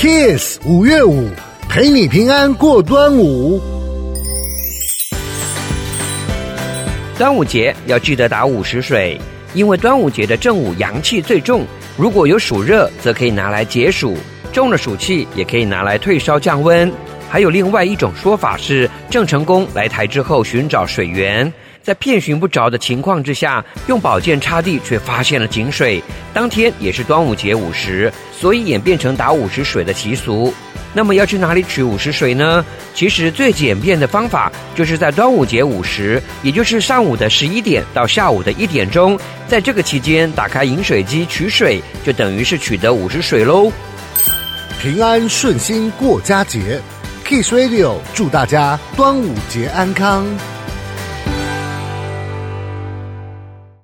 Kiss 五月五，陪你平安过端午。端午节要记得打午时水，因为端午节的正午阳气最重。如果有暑热，则可以拿来解暑；中了暑气，也可以拿来退烧降温。还有另外一种说法是，郑成功来台之后寻找水源，在遍寻不着的情况之下，用宝剑插地，却发现了井水。当天也是端午节午时，所以演变成打午时水的习俗。那么要去哪里取午时水呢？其实最简便的方法，就是在端午节午时，也就是上午的十一点到下午的一点钟，在这个期间打开饮水机取水，就等于是取得午时水喽。平安顺心过佳节，Kiss Radio 祝大家端午节安康。